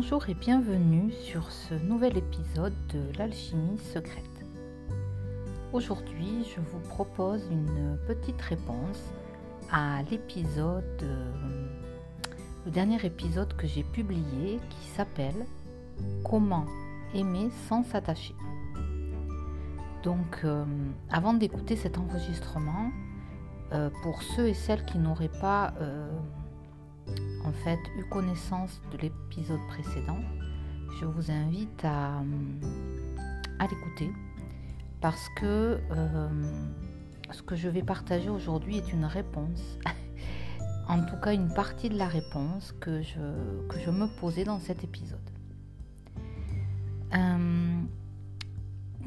Bonjour et bienvenue sur ce nouvel épisode de l'alchimie secrète. Aujourd'hui, je vous propose une petite réponse à l'épisode, euh, le dernier épisode que j'ai publié qui s'appelle Comment aimer sans s'attacher. Donc, euh, avant d'écouter cet enregistrement, euh, pour ceux et celles qui n'auraient pas en fait eu connaissance de l'épisode précédent, je vous invite à, à l'écouter parce que euh, ce que je vais partager aujourd'hui est une réponse, en tout cas une partie de la réponse que je, que je me posais dans cet épisode. Euh,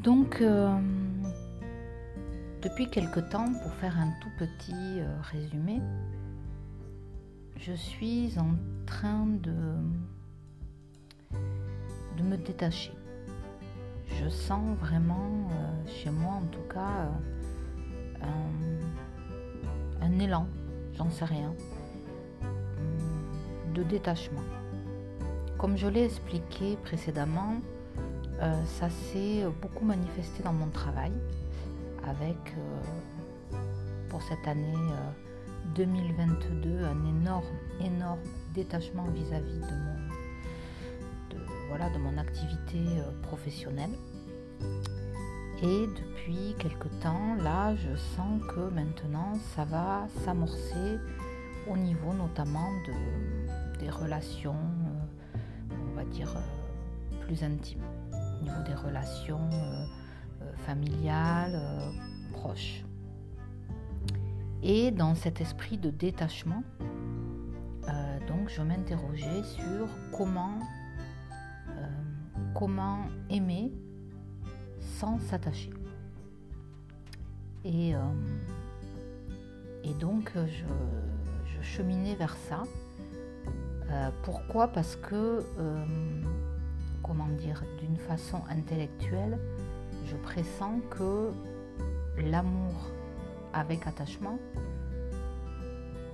donc, euh, depuis quelque temps, pour faire un tout petit résumé, je suis en train de, me détacher. Je sens vraiment euh, chez moi en tout cas euh, un, élan, j'en sais rien, de détachement. Comme je l'ai expliqué précédemment, euh, ça s'est beaucoup manifesté dans mon travail avec pour cette année 2022 un énorme, énorme détachement vis-à-vis de mon, activité euh, professionnelle. Et depuis quelque temps, là, je sens que maintenant, ça va s'amorcer au niveau notamment de, des relations, euh, on va dire, euh, plus intimes, au niveau des relations familiales, proches. Et dans cet esprit de détachement, euh, donc je m'interrogeais sur comment, euh, comment aimer sans s'attacher. Et, euh, et donc je, je, cheminais vers ça. pourquoi? Parce que, comment dire, d'une façon intellectuelle, je pressens que l'amour avec attachement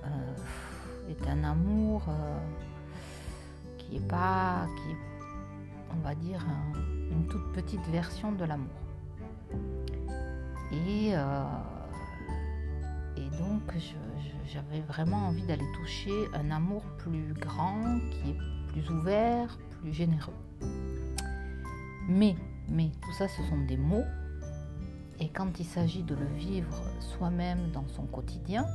euh, est un amour euh, qui est pas, qui on va dire, une toute petite version de l'amour. Et, euh, et donc j'avais vraiment envie d'aller toucher un amour plus grand, qui est plus ouvert, plus généreux. Mais, mais tout ça, ce sont des mots et quand il s'agit de le vivre soi-même dans son quotidien,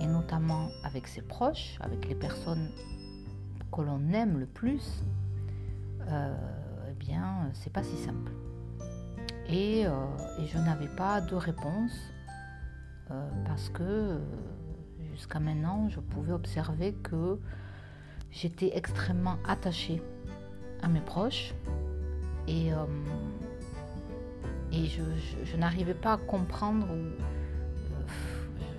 et notamment avec ses proches, avec les personnes que l'on aime le plus, euh, eh bien, c'est pas si simple. Et, euh, je n'avais pas de réponse euh, parce que jusqu'à maintenant, je pouvais observer que j'étais extrêmement attachée à mes proches et et je, n'arrivais pas à comprendre, euh,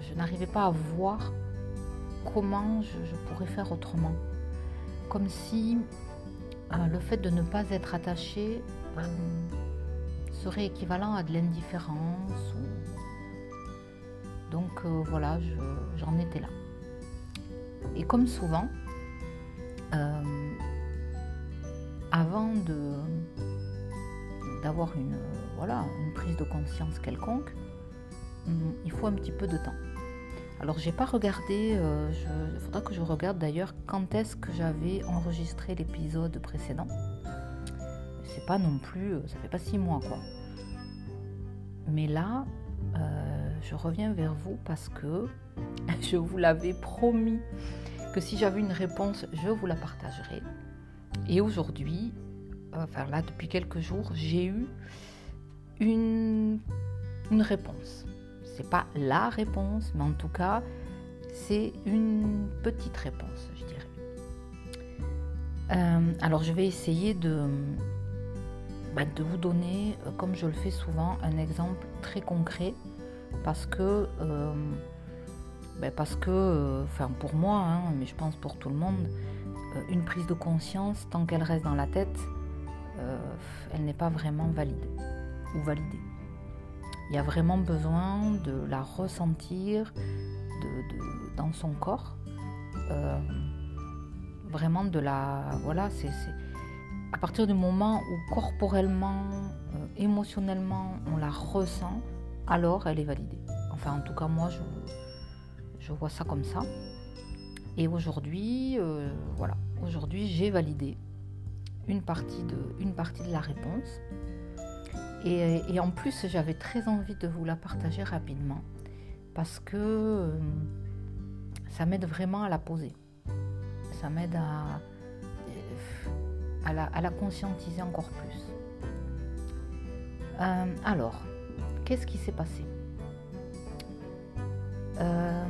je, n'arrivais pas à voir comment je, pourrais faire autrement. Comme si euh, le fait de ne pas être attaché euh, serait équivalent à de l'indifférence. Donc voilà, j'en étais là. Et comme souvent, avant de d'avoir une, voilà, une prise de conscience quelconque, hum, il faut un petit peu de temps. Alors j'ai pas regardé, euh, il faudra que je regarde d'ailleurs quand est-ce que j'avais enregistré l'épisode précédent. C'est pas non plus, euh, ça fait pas six mois quoi. Mais là, euh, je reviens vers vous parce que je vous l'avais promis que si j'avais une réponse, je vous la partagerai. Et aujourd'hui, enfin là depuis quelques jours, j'ai eu une, réponse. C'est pas la réponse, mais en tout cas, c'est une petite réponse, je dirais. Euh, alors je vais essayer de, bah, de vous donner, euh, comme je le fais souvent, un exemple très concret parce que, euh, bah, parce que, pour moi, hein, mais je pense pour tout le monde, une prise de conscience, tant qu'elle reste dans la tête, elle n'est pas vraiment valide ou validée. Il y a vraiment besoin de la ressentir dans son corps. Euh, vraiment de la... Voilà, c'est à partir du moment où corporellement, euh, émotionnellement, on la ressent, alors elle est validée. Enfin, en tout cas, moi, je, vois ça comme ça. Et aujourd'hui, euh, voilà, aujourd'hui, j'ai validé une partie, de, une partie de la réponse. Et, en plus, j'avais très envie de vous la partager rapidement parce que euh, ça m'aide vraiment à la poser. Ça m'aide à, à, la, conscientiser encore plus. Euh, alors, qu'est-ce qui s'est passé? Euh,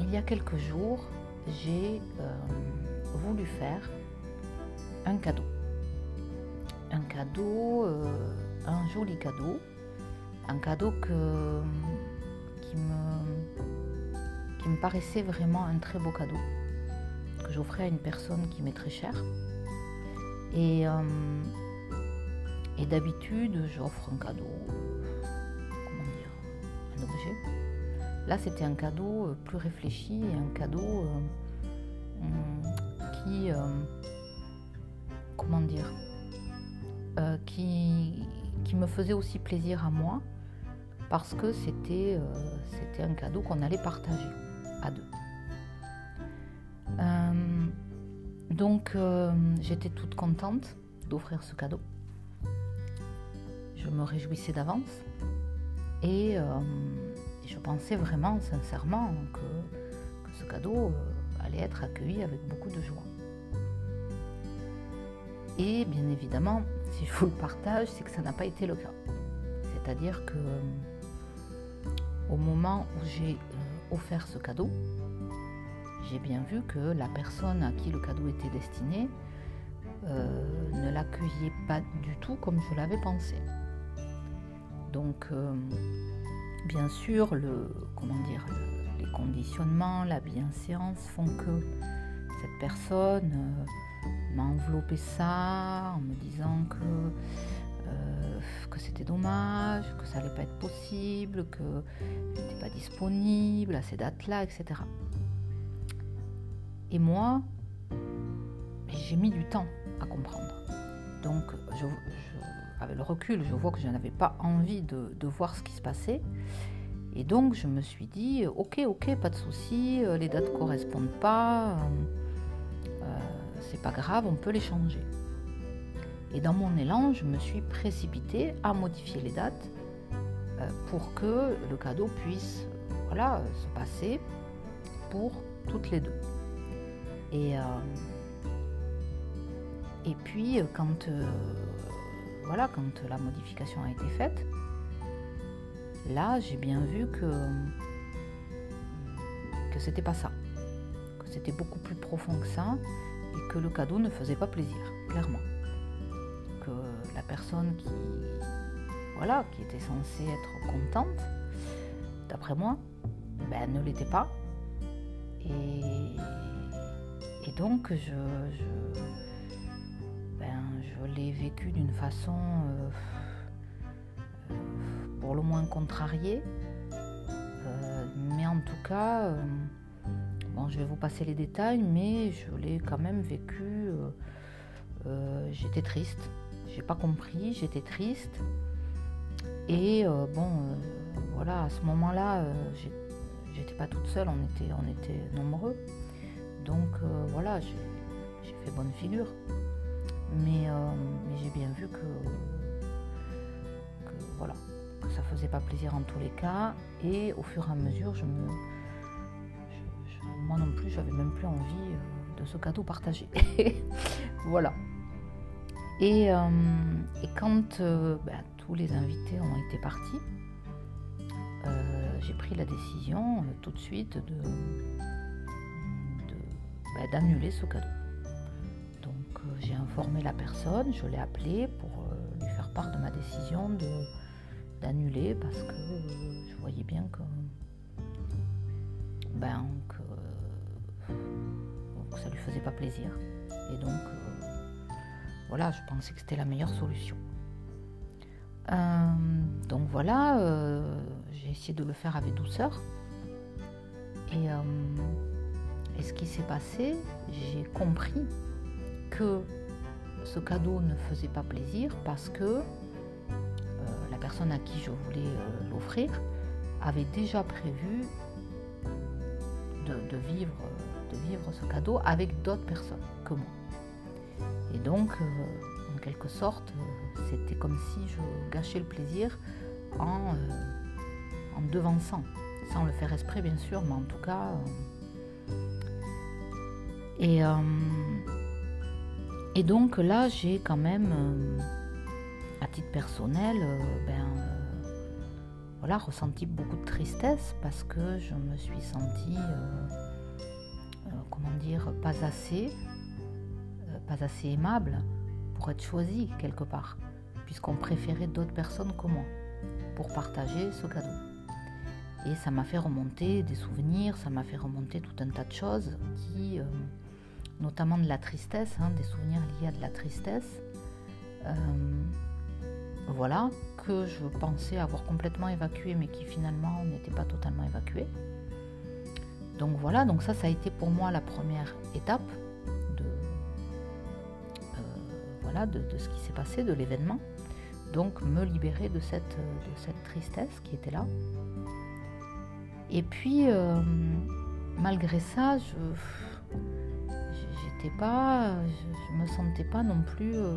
Il y a quelques jours, j'ai voulu faire un cadeau un cadeau, euh, un joli cadeau, un cadeau que, qui, me, qui me paraissait vraiment un très beau cadeau, que j'offrais à une personne qui m'est très chère. Et, euh, d'habitude, j'offre un cadeau, comment dire, un objet. Là, c'était un cadeau euh, plus réfléchi un cadeau qui, comment dire, euh, qui, qui, me faisait aussi plaisir à moi parce que c'était euh, un cadeau qu'on allait partager à deux. Euh, donc j'étais toute contente d'offrir ce cadeau. Je me réjouissais d'avance et je pensais vraiment sincèrement que, que ce cadeau allait être accueilli avec beaucoup de joie. Et bien évidemment, si je vous le partage, c'est que ça n'a pas été le cas. C'est-à-dire que euh, au moment où j'ai euh, offert ce cadeau, j'ai bien vu que la personne à qui le cadeau était destiné euh, ne l'accueillait pas du tout comme je l'avais pensé. Donc, bien sûr, les conditionnements, la bienséance font que cette personne m'a enveloppé ça en me disant que, euh, que c'était dommage, que ça n'allait pas être possible, que n'était pas disponible à ces dates-là, etc. Et moi, j'ai mis du temps à comprendre. Donc, je, le recul, je vois que je n'avais pas envie de, de, voir ce qui se passait. Et donc, je me suis dit, ok, ok, pas de souci, euh, les dates ne correspondent pas. Euh, c'est pas grave, on peut les changer. Et dans mon élan, je me suis précipitée à modifier les dates euh, pour que le cadeau puisse voilà, se passer pour toutes les deux. Et, euh, et puis, quand, euh, voilà, quand la modification a été faite, là, j'ai bien vu que, que c'était pas ça, que c'était beaucoup plus profond que ça et que le cadeau ne faisait pas plaisir, clairement. Que la personne qui, voilà, qui était censée être contente, d'après moi, ben, ne l'était pas. Et, et donc, je, je, ben, je l'ai vécu d'une façon euh, euh, pour le moins contrariée. Euh, mais en tout cas, je vais vous passer les détails, mais je l'ai quand même vécu. Euh, euh, j'étais triste. J'ai pas compris, j'étais triste. Et euh, bon, voilà, à ce moment-là, j'étais pas toute seule, on était, on était nombreux. Donc voilà, j'ai fait bonne figure. Mais, j'ai bien vu que, que, voilà, que ça faisait pas plaisir en tous les cas. Et au fur et à mesure, je me, moi non plus, j'avais même plus envie euh, de ce cadeau partagé. voilà. Et, euh, quand euh, ben, tous les invités ont été partis, j'ai pris la décision tout de suite de, ben, d'annuler ce cadeau. Donc j'ai informé la personne, je l'ai appelé pour lui faire part de ma décision d'annuler parce que je voyais bien que, ben, ça lui faisait pas plaisir. Et donc, euh, voilà, je pensais que c'était la meilleure solution. Euh, donc voilà, euh, j'ai essayé de le faire avec douceur. Et, ce qui s'est passé, j'ai compris que ce cadeau ne faisait pas plaisir parce que la personne à qui je voulais l'offrir avait déjà prévu de, vivre, de vivre ce cadeau avec d'autres personnes que moi. Et donc, euh, en quelque sorte, c'était comme si je gâchais le plaisir en, en devançant, sans le faire esprit bien sûr, mais en tout cas. et et donc là, j'ai quand même, euh, à titre personnel, euh, ben, euh, voilà, ressenti beaucoup de tristesse parce que je me suis sentie, dire, pas assez, pas assez aimable pour être choisie quelque part, puisqu'on préférait d'autres personnes que moi pour partager ce cadeau. Et ça m'a fait remonter des souvenirs, ça m'a fait remonter tout un tas de choses qui notamment de la tristesse, hein, des souvenirs liés à de la tristesse. Euh, voilà, que je pensais avoir complètement évacué, mais qui finalement n'était pas totalement évacué. Donc voilà, donc ça, ça a été pour moi la première étape de, euh, voilà, de, ce qui s'est passé, de l'événement. Donc me libérer de cette, de cette tristesse qui était là. Et puis, euh, malgré ça, je, pas, je, me sentais pas non plus euh,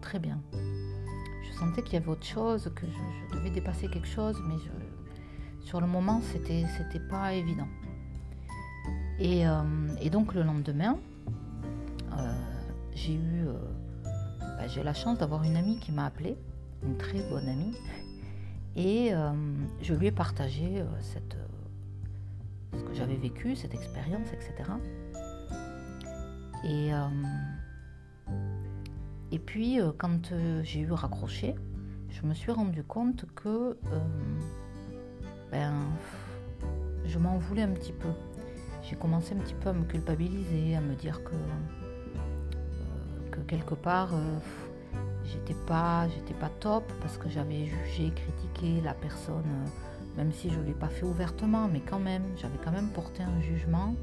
très bien. Je sentais qu'il y avait autre chose, que je, devais dépasser quelque chose, mais sur le moment, c'était, c'était pas évident. Et, euh, donc le lendemain, euh, j'ai eu, bah, j'ai la chance d'avoir une amie qui m'a appelée, une très bonne amie, et je lui ai partagé ce que j'avais vécu, cette expérience, etc. Et, euh, et puis, euh, quand euh, j'ai eu raccroché, je me suis rendu compte que ben, je m'en voulais un petit peu. J'ai commencé un petit peu à me culpabiliser, à me dire que, que quelque part, j'étais pas, pas top parce que j'avais jugé, critiqué la personne, même si je ne l'ai pas fait ouvertement, mais quand même, j'avais quand même porté un jugement.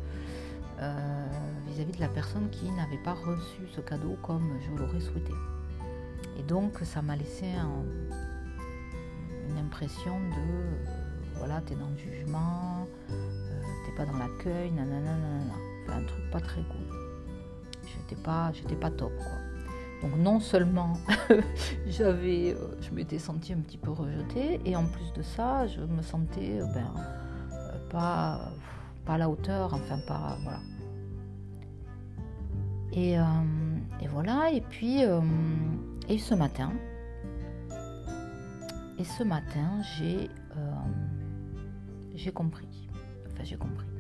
Euh, vis-à-vis de la personne qui n'avait pas reçu ce cadeau comme je l'aurais souhaité. Et donc ça m'a laissé une impression de euh, voilà, t'es dans le jugement, euh, dans l'accueil, nanana, nanana. Enfin, un truc pas très cool. J'étais pas, j'étais pas top quoi. Donc non seulement j'avais, je m'étais sentie un petit peu rejetée, et en plus de ça, je me sentais ben, pas, pas à la hauteur, enfin pas voilà. Euh, et, voilà, et puis euh, et ce matin, et ce matin, j'ai euh, j'ai compris. Enfin, j'ai compris.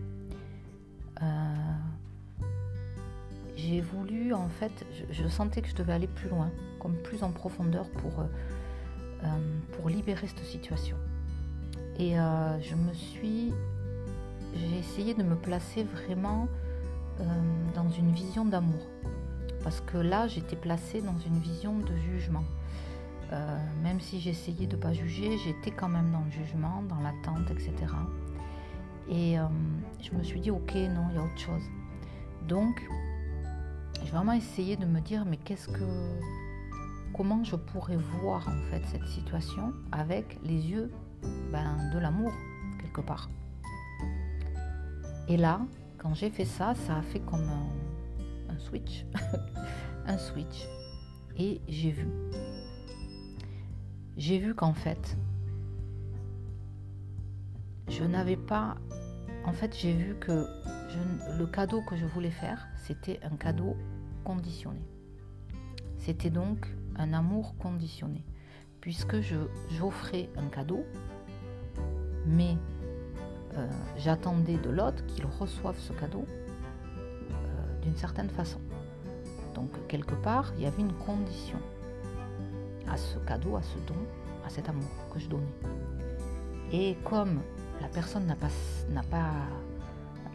J'ai voulu, en fait, je, sentais que je devais aller plus loin, comme plus en profondeur pour, pour libérer cette situation. Et je me suis, j'ai essayé de me placer vraiment euh, dans une vision d'amour. Parce que là, j'étais placée dans une vision de jugement. Euh, même si j'essayais de ne pas juger, j'étais quand même dans le jugement, dans l'attente, etc. Et euh, je me suis dit, ok, non, il y a autre chose. Donc, j'ai vraiment essayé de me dire, mais qu'est-ce que, comment je pourrais voir en fait cette situation avec les yeux ben, de l'amour quelque part. Et là, quand j'ai fait ça, ça a fait comme un, switch. un switch. Et j'ai vu. J'ai vu qu'en fait, je n'avais pas... En fait, j'ai vu que le cadeau que je voulais faire, c'était un cadeau conditionné. C'était donc un amour conditionné. Puisque j'offrais un cadeau, mais euh, j'attendais de l'autre qu'il reçoive ce cadeau euh, d'une certaine façon. Donc quelque part, il y avait une condition à ce cadeau, à ce don, à cet amour que je donnais. Et comme la personne n'a pas, n'a pas,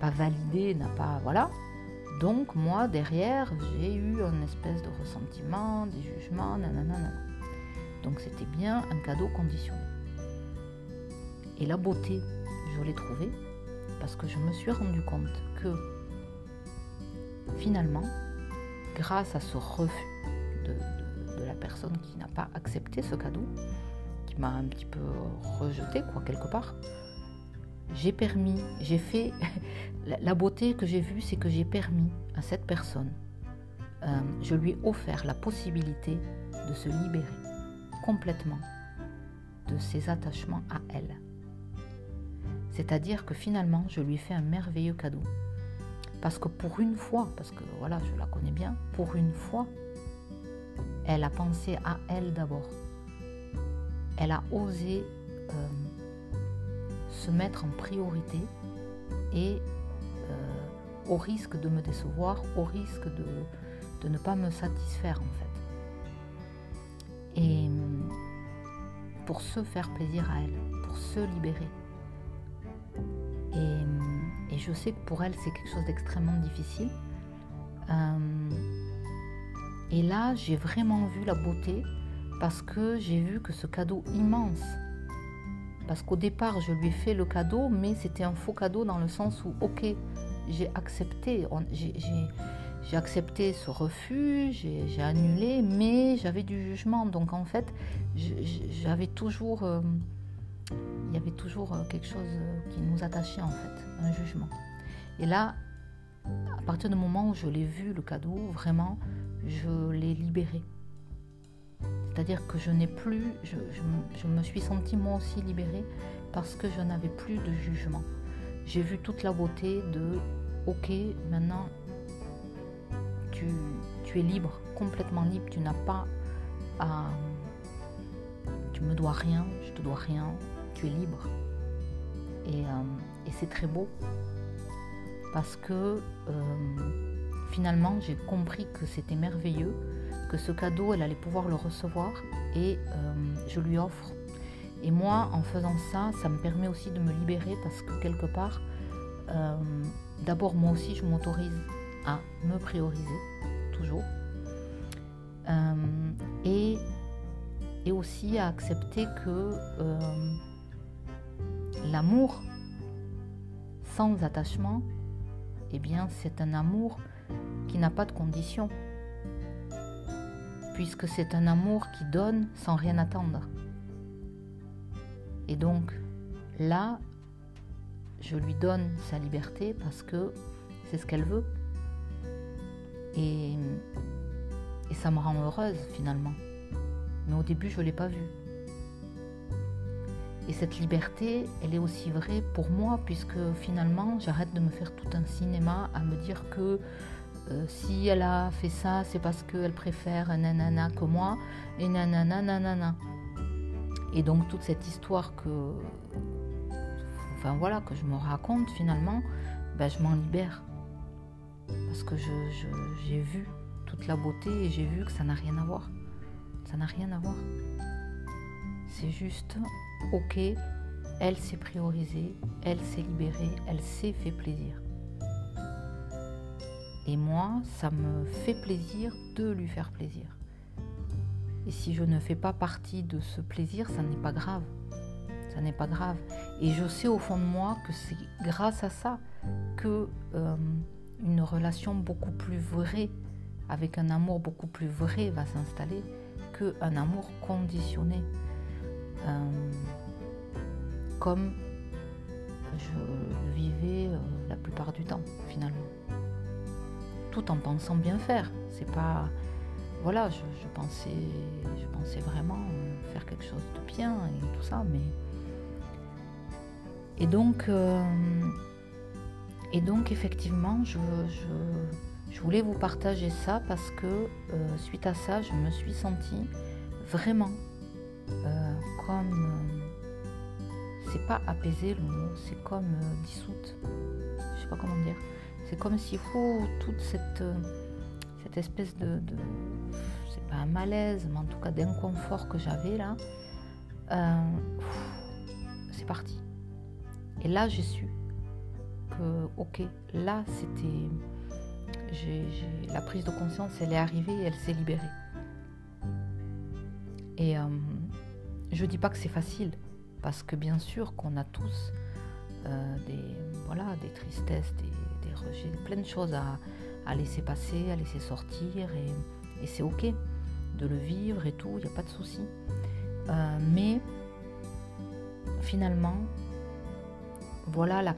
pas validé, n'a pas... Voilà. Donc moi, derrière, j'ai eu un espèce de ressentiment, des jugements, nanana. Donc c'était bien un cadeau conditionné. Et la beauté je l'ai trouvé parce que je me suis rendu compte que finalement, grâce à ce refus de, la personne qui n'a pas accepté ce cadeau, qui m'a un petit peu rejeté, quoi, quelque part, j'ai permis, j'ai fait, la beauté que j'ai vue, c'est que j'ai permis à cette personne, euh, je lui ai offert la possibilité de se libérer complètement de ses attachements à elle. C'est-à-dire que finalement, je lui ai fait un merveilleux cadeau. Parce que pour une fois, parce que voilà, je la connais bien, pour une fois, elle a pensé à elle d'abord. Elle a osé euh, se mettre en priorité et euh, au risque de me décevoir, au risque de, ne pas me satisfaire en fait. Et pour se faire plaisir à elle, pour se libérer. Et, je sais que pour elle, c'est quelque chose d'extrêmement difficile. Euh, et là, j'ai vraiment vu la beauté parce que j'ai vu que ce cadeau immense, parce qu'au départ, je lui ai fait le cadeau, mais c'était un faux cadeau dans le sens où, ok, j'ai accepté, j'ai accepté ce refus, j'ai annulé, mais j'avais du jugement. Donc en fait, j'avais toujours, euh, il y avait toujours euh, quelque chose qui nous attachait en fait, un jugement. Et là, à partir du moment où je l'ai vu, le cadeau, vraiment, je l'ai libéré. C'est-à-dire que je n'ai plus, je, me suis sentie moi aussi libérée parce que je n'avais plus de jugement. J'ai vu toute la beauté de, ok, maintenant tu, tu es libre, complètement libre, tu n'as pas à... Tu me dois rien, je te dois rien, tu es libre. Et, euh, et c'est très beau parce que euh, finalement, j'ai compris que c'était merveilleux, que ce cadeau, elle allait pouvoir le recevoir et euh, je lui offre. Et moi, en faisant ça, ça me permet aussi de me libérer parce que quelque part, euh, d'abord, moi aussi, je m'autorise à me prioriser, toujours. Euh, et, et aussi à accepter que l'amour sans attachement, eh bien, c'est un amour qui n'a pas de condition, puisque c'est un amour qui donne sans rien attendre. Et donc, là, je lui donne sa liberté parce que c'est ce qu'elle veut. Et, ça me rend heureuse finalement. Mais au début, je ne l'ai pas vue. Et cette liberté, elle est aussi vraie pour moi, puisque finalement, j'arrête de me faire tout un cinéma à me dire que euh, si elle a fait ça, c'est parce qu'elle préfère nanana que moi, et nanana, nanana. Et donc toute cette histoire que, enfin voilà, que je me raconte finalement, ben, je m'en libère. Parce que j'ai vu toute la beauté et j'ai vu que ça n'a rien à voir. Ça n'a rien à voir. C'est juste, ok, elle s'est priorisée, elle s'est libérée, elle s'est fait plaisir. Et moi, ça me fait plaisir de lui faire plaisir. Et si je ne fais pas partie de ce plaisir, ça n'est pas grave. Ça n'est pas grave. Et je sais au fond de moi que c'est grâce à ça que euh, une relation beaucoup plus vraie, avec un amour beaucoup plus vrai, va s'installer qu'un amour conditionné. Euh, comme je le vivais euh, la plupart du temps, finalement tout en pensant bien faire. C'est pas. Voilà, je, pensais, je pensais vraiment faire quelque chose de bien et tout ça, mais. Et donc, euh, et donc effectivement, je, je, voulais vous partager ça parce que euh, suite à ça, je me suis sentie vraiment euh, comme. c'est pas apaiser le mot, c'est comme dissoute. Je sais pas comment dire c'est comme faut toute cette, euh, cette espèce de, c'est pas un malaise, mais en tout cas d'inconfort que j'avais là. Euh, c'est parti. Et là, j'ai su que, ok, là, c'était. J'ai, la prise de conscience, elle est arrivée et elle s'est libérée. Et euh, je dis pas que c'est facile, parce que bien sûr qu'on a tous des, voilà, des tristesses, des, j'ai plein de choses à, laisser passer, à laisser sortir, et, c'est ok de le vivre et tout, il n'y a pas de souci. Euh, mais finalement, voilà la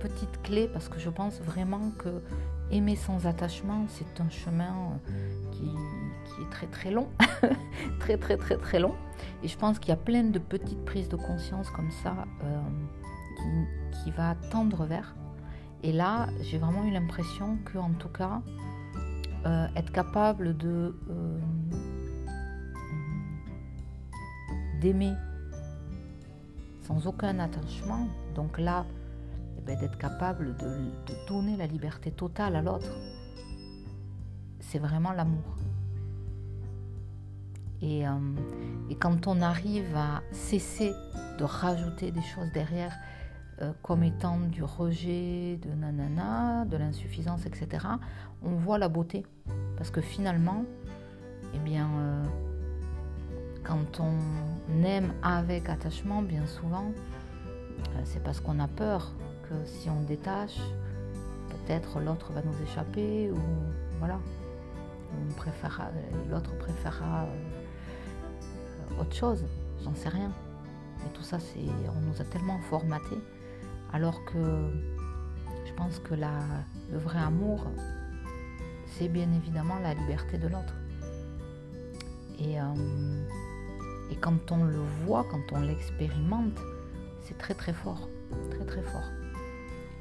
petite clé, parce que je pense vraiment que aimer sans attachement, c'est un chemin euh, qui, est très très long, très très très très long. Et je pense qu'il y a plein de petites prises de conscience comme ça euh, qui, va tendre vers. Et là, j'ai vraiment eu l'impression que, en tout cas, euh, être capable de d'aimer sans aucun attachement, donc là, ben, d'être capable de, donner la liberté totale à l'autre, c'est vraiment l'amour. Et, euh, et, quand on arrive à cesser de rajouter des choses derrière, euh, comme étant du rejet, de nanana, de l'insuffisance, etc., on voit la beauté. Parce que finalement, eh bien, euh, quand on aime avec attachement, bien souvent, c'est parce qu'on a peur si on détache, peut-être l'autre va nous échapper ou voilà. l'autre préférera euh, autre chose, j'en sais rien. Mais tout ça, on nous a tellement formaté, alors que je pense que le vrai amour, c'est bien évidemment la liberté de l'autre. Et, euh, et quand on le voit, quand on l'expérimente, c'est très très fort, très très fort.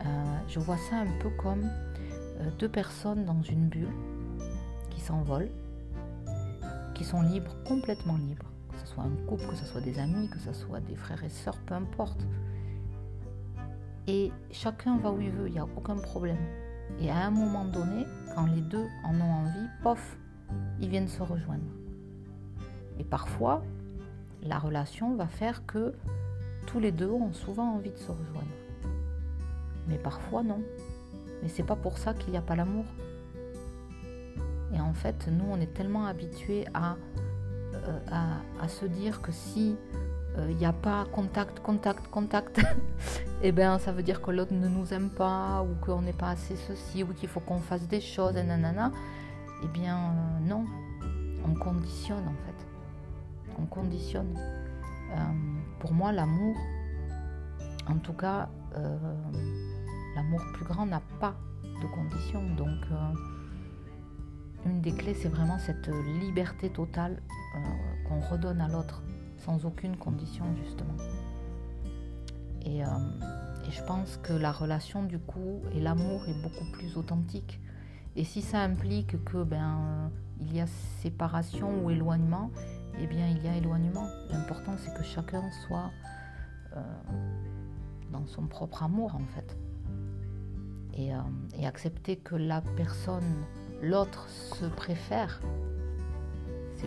Euh, je vois ça un peu comme euh, deux personnes dans une bulle qui s'envolent, qui sont libres, complètement libres, que ce soit un couple, que ce soit des amis, que ce soit des frères et sœurs, peu importe. Et chacun va où il veut, il n'y a aucun problème. Et à un moment donné, quand les deux en ont envie, pof, ils viennent se rejoindre. Et parfois, la relation va faire que tous les deux ont souvent envie de se rejoindre. Mais parfois non. Mais c'est pas pour ça qu'il n'y a pas l'amour. Et en fait, nous, on est tellement habitués à, euh, se dire que si il n'y a pas contact, contact, contact, eh bien ça veut dire que l'autre ne nous aime pas, ou qu'on n'est pas assez ceci, ou qu'il faut qu'on fasse des choses, et nanana. Eh bien euh, non, on conditionne en fait. On conditionne. pour moi, l'amour, en tout cas, l'amour plus grand n'a pas de conditions. Donc, euh, une des clés, c'est vraiment cette liberté totale euh, qu'on redonne à l'autre, sans aucune condition, justement. Et, euh, et, je pense que la relation, du coup, et l'amour est beaucoup plus authentique. Et si ça implique que ben il y a séparation ou éloignement, eh bien il y a éloignement. L'important c'est que chacun soit dans son propre amour en fait. Euh, et, accepter que la personne, l'autre se préfère,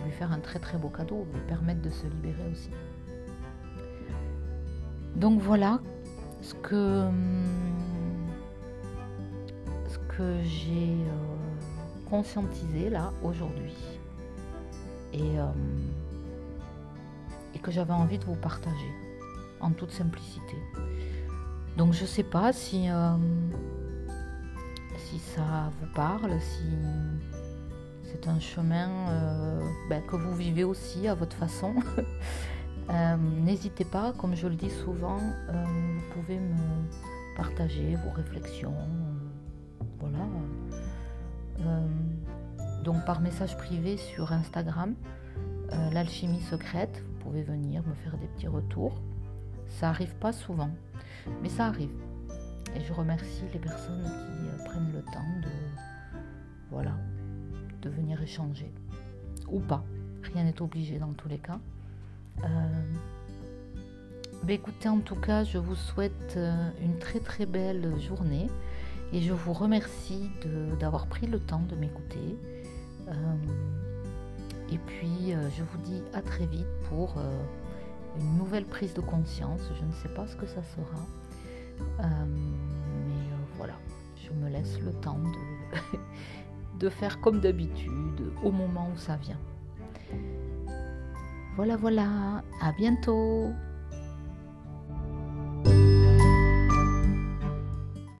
lui faire un très très beau cadeau, lui permettre de se libérer aussi. Donc voilà ce que, ce que j'ai euh, conscientisé là aujourd'hui et, euh, et que j'avais envie de vous partager en toute simplicité. Donc je ne sais pas si si ça vous parle, si c'est un chemin euh, ben, que vous vivez aussi à votre façon. Euh, n'hésitez pas, comme je le dis souvent, euh, vous pouvez me partager vos réflexions. voilà. donc par message privé sur Instagram, l'alchimie secrète, vous pouvez venir me faire des petits retours. Ça arrive pas souvent, mais ça arrive. Et je remercie les personnes qui prennent le temps de, voilà, de venir échanger. Ou pas. Rien n'est obligé dans tous les cas. Euh, ben écoutez, en tout cas, je vous souhaite euh, une très très belle journée et je vous remercie d'avoir pris le temps de m'écouter. et puis, je vous dis à très vite pour une nouvelle prise de conscience. Je ne sais pas ce que ça sera. Euh, mais euh, voilà, je me laisse le temps de, de faire comme d'habitude au moment où ça vient. Voilà, voilà, à bientôt